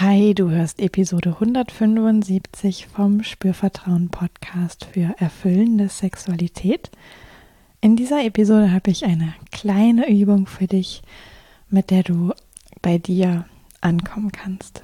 Hi, du hörst Episode 175 vom Spürvertrauen Podcast für erfüllende Sexualität. In dieser Episode habe ich eine kleine Übung für dich, mit der du bei dir ankommen kannst.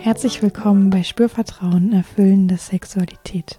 Herzlich willkommen bei Spürvertrauen erfüllende Sexualität.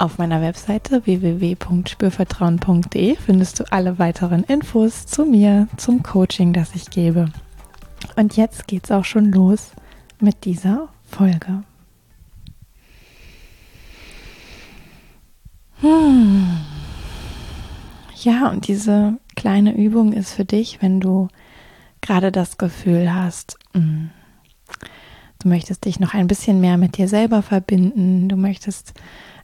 Auf meiner Webseite www.spürvertrauen.de findest du alle weiteren Infos zu mir, zum Coaching, das ich gebe. Und jetzt geht's auch schon los mit dieser Folge. Hm. Ja, und diese kleine Übung ist für dich, wenn du gerade das Gefühl hast, hm, du möchtest dich noch ein bisschen mehr mit dir selber verbinden, du möchtest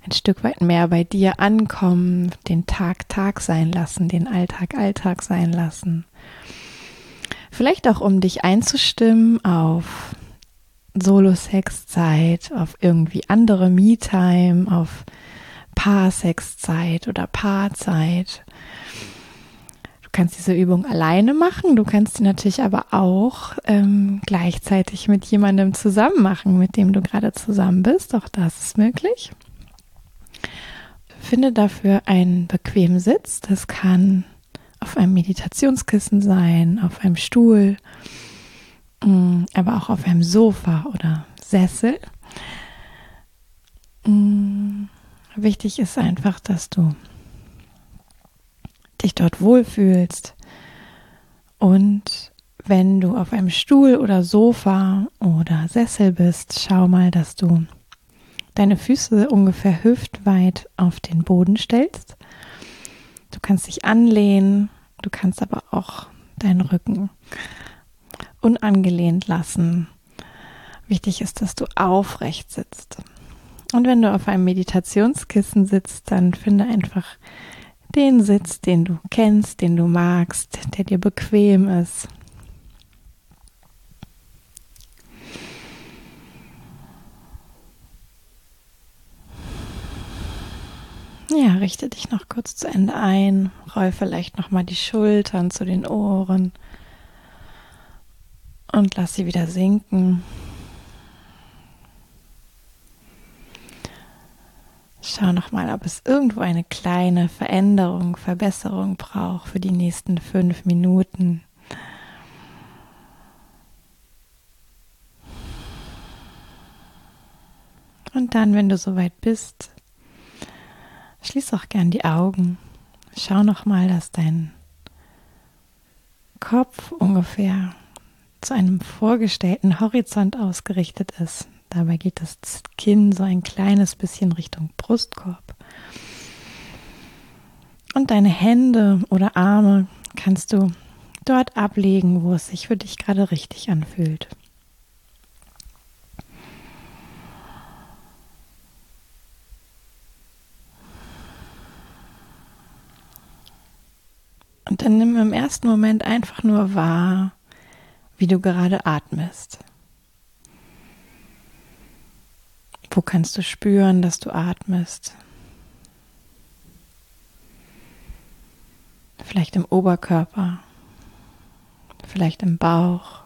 ein Stück weit mehr bei dir ankommen, den Tag Tag sein lassen, den Alltag Alltag sein lassen. Vielleicht auch, um dich einzustimmen auf Solo-Sex-Zeit, auf irgendwie andere Me-Time, auf Paar-Sex-Zeit oder Paarzeit. Du kannst diese Übung alleine machen, du kannst sie natürlich aber auch ähm, gleichzeitig mit jemandem zusammen machen, mit dem du gerade zusammen bist. Auch das ist möglich. Finde dafür einen bequemen Sitz. Das kann auf einem Meditationskissen sein, auf einem Stuhl, mm, aber auch auf einem Sofa oder Sessel. Mm, wichtig ist einfach, dass du dich dort wohlfühlst und wenn du auf einem Stuhl oder Sofa oder Sessel bist, schau mal, dass du deine Füße ungefähr hüftweit auf den Boden stellst. Du kannst dich anlehnen, du kannst aber auch deinen Rücken unangelehnt lassen. Wichtig ist, dass du aufrecht sitzt. Und wenn du auf einem Meditationskissen sitzt, dann finde einfach den Sitz, den du kennst, den du magst, der dir bequem ist. Ja, richte dich noch kurz zu Ende ein, roll vielleicht noch mal die Schultern zu den Ohren und lass sie wieder sinken. Schau noch mal, ob es irgendwo eine kleine Veränderung, Verbesserung braucht für die nächsten fünf Minuten. Und dann, wenn du soweit bist, Schließ auch gern die Augen. Schau noch mal, dass dein Kopf ungefähr zu einem vorgestellten Horizont ausgerichtet ist. Dabei geht das Kinn so ein kleines bisschen Richtung Brustkorb. Und deine Hände oder Arme kannst du dort ablegen, wo es sich für dich gerade richtig anfühlt. Und dann nimm im ersten Moment einfach nur wahr, wie du gerade atmest. Wo kannst du spüren, dass du atmest? Vielleicht im Oberkörper, vielleicht im Bauch,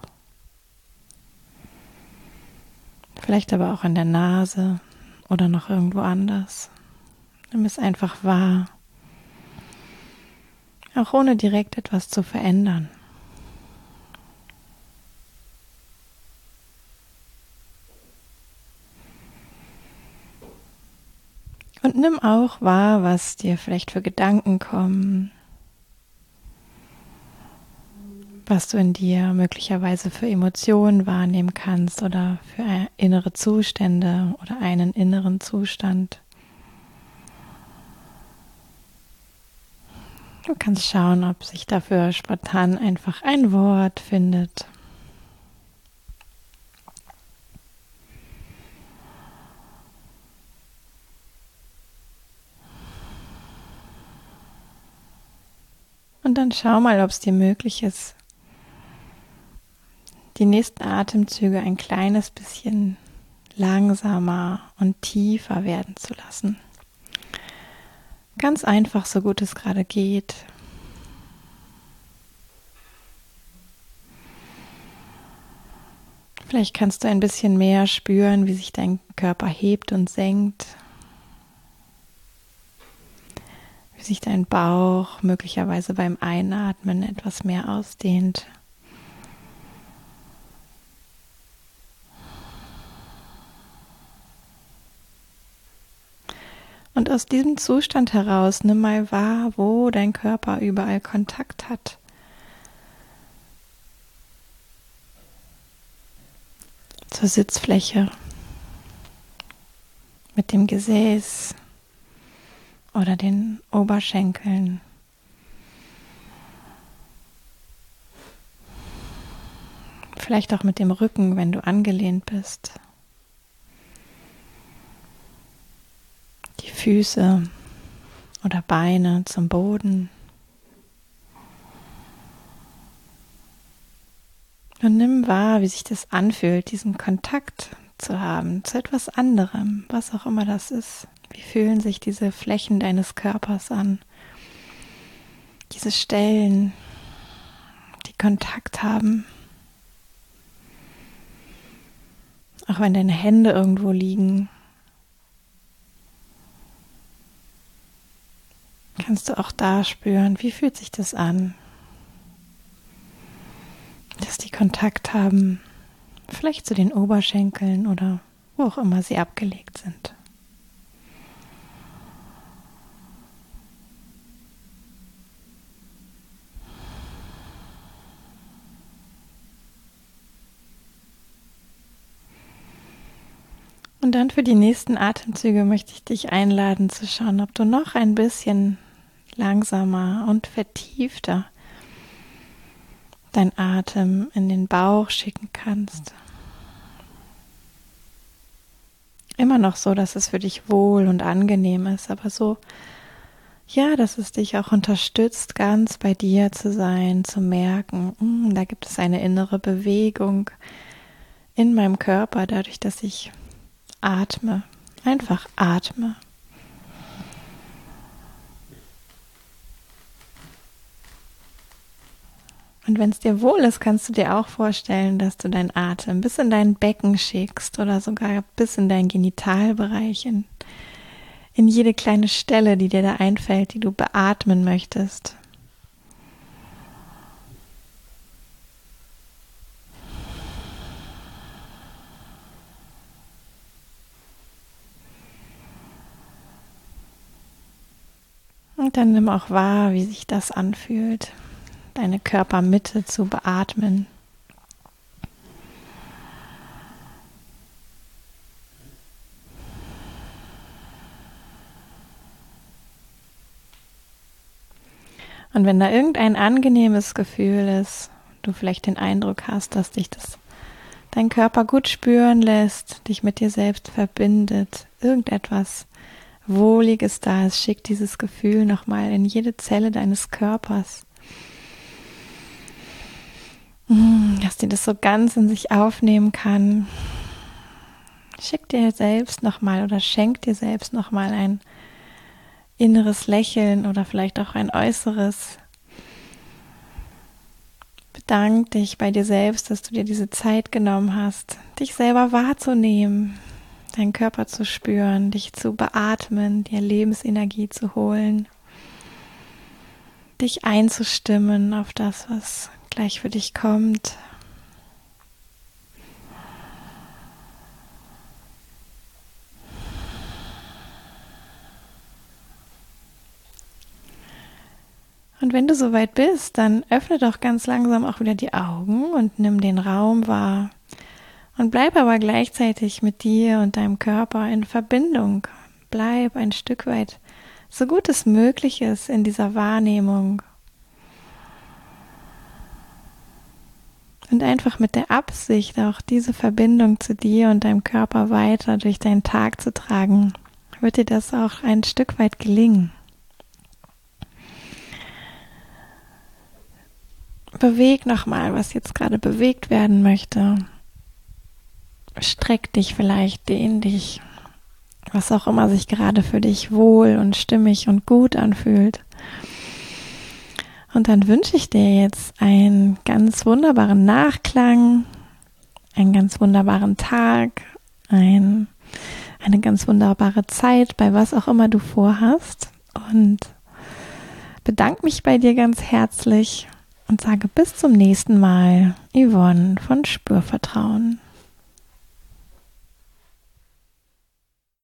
vielleicht aber auch in der Nase oder noch irgendwo anders. Nimm es einfach wahr auch ohne direkt etwas zu verändern. Und nimm auch wahr, was dir vielleicht für Gedanken kommen, was du in dir möglicherweise für Emotionen wahrnehmen kannst oder für innere Zustände oder einen inneren Zustand. Du kannst schauen, ob sich dafür spontan einfach ein Wort findet. Und dann schau mal, ob es dir möglich ist, die nächsten Atemzüge ein kleines bisschen langsamer und tiefer werden zu lassen. Ganz einfach, so gut es gerade geht. Vielleicht kannst du ein bisschen mehr spüren, wie sich dein Körper hebt und senkt. Wie sich dein Bauch möglicherweise beim Einatmen etwas mehr ausdehnt. Und aus diesem Zustand heraus nimm mal wahr, wo dein Körper überall Kontakt hat. Zur Sitzfläche, mit dem Gesäß oder den Oberschenkeln. Vielleicht auch mit dem Rücken, wenn du angelehnt bist. Füße oder Beine zum Boden. Und nimm wahr, wie sich das anfühlt, diesen Kontakt zu haben zu etwas anderem, was auch immer das ist. Wie fühlen sich diese Flächen deines Körpers an? Diese Stellen, die Kontakt haben. Auch wenn deine Hände irgendwo liegen, kannst du auch da spüren, wie fühlt sich das an, dass die Kontakt haben, vielleicht zu den Oberschenkeln oder wo auch immer sie abgelegt sind. Und dann für die nächsten Atemzüge möchte ich dich einladen zu schauen, ob du noch ein bisschen langsamer und vertiefter dein Atem in den Bauch schicken kannst. Immer noch so, dass es für dich wohl und angenehm ist, aber so, ja, dass es dich auch unterstützt, ganz bei dir zu sein, zu merken, mh, da gibt es eine innere Bewegung in meinem Körper, dadurch, dass ich atme, einfach atme. Und wenn es dir wohl ist, kannst du dir auch vorstellen, dass du deinen Atem bis in dein Becken schickst oder sogar bis in deinen Genitalbereich, in, in jede kleine Stelle, die dir da einfällt, die du beatmen möchtest. Und dann nimm auch wahr, wie sich das anfühlt deine Körpermitte zu beatmen. Und wenn da irgendein angenehmes Gefühl ist, du vielleicht den Eindruck hast, dass dich das dein Körper gut spüren lässt, dich mit dir selbst verbindet, irgendetwas Wohliges da ist, schick dieses Gefühl nochmal in jede Zelle deines Körpers. Hm, dass die das so ganz in sich aufnehmen kann. Schick dir selbst nochmal oder schenk dir selbst nochmal ein inneres Lächeln oder vielleicht auch ein äußeres. Bedank dich bei dir selbst, dass du dir diese Zeit genommen hast, dich selber wahrzunehmen, deinen Körper zu spüren, dich zu beatmen, dir Lebensenergie zu holen, dich einzustimmen auf das, was gleich für dich kommt. Und wenn du soweit bist, dann öffne doch ganz langsam auch wieder die Augen und nimm den Raum wahr. Und bleib aber gleichzeitig mit dir und deinem Körper in Verbindung. Bleib ein Stück weit, so gut es möglich ist, in dieser Wahrnehmung. Und einfach mit der Absicht, auch diese Verbindung zu dir und deinem Körper weiter durch deinen Tag zu tragen, wird dir das auch ein Stück weit gelingen. beweg nochmal, was jetzt gerade bewegt werden möchte. Streck dich vielleicht, dehn dich, was auch immer sich gerade für dich wohl und stimmig und gut anfühlt. Und dann wünsche ich dir jetzt einen ganz wunderbaren Nachklang, einen ganz wunderbaren Tag, ein, eine ganz wunderbare Zeit bei was auch immer du vorhast und bedanke mich bei dir ganz herzlich und sage bis zum nächsten Mal, Yvonne von Spürvertrauen.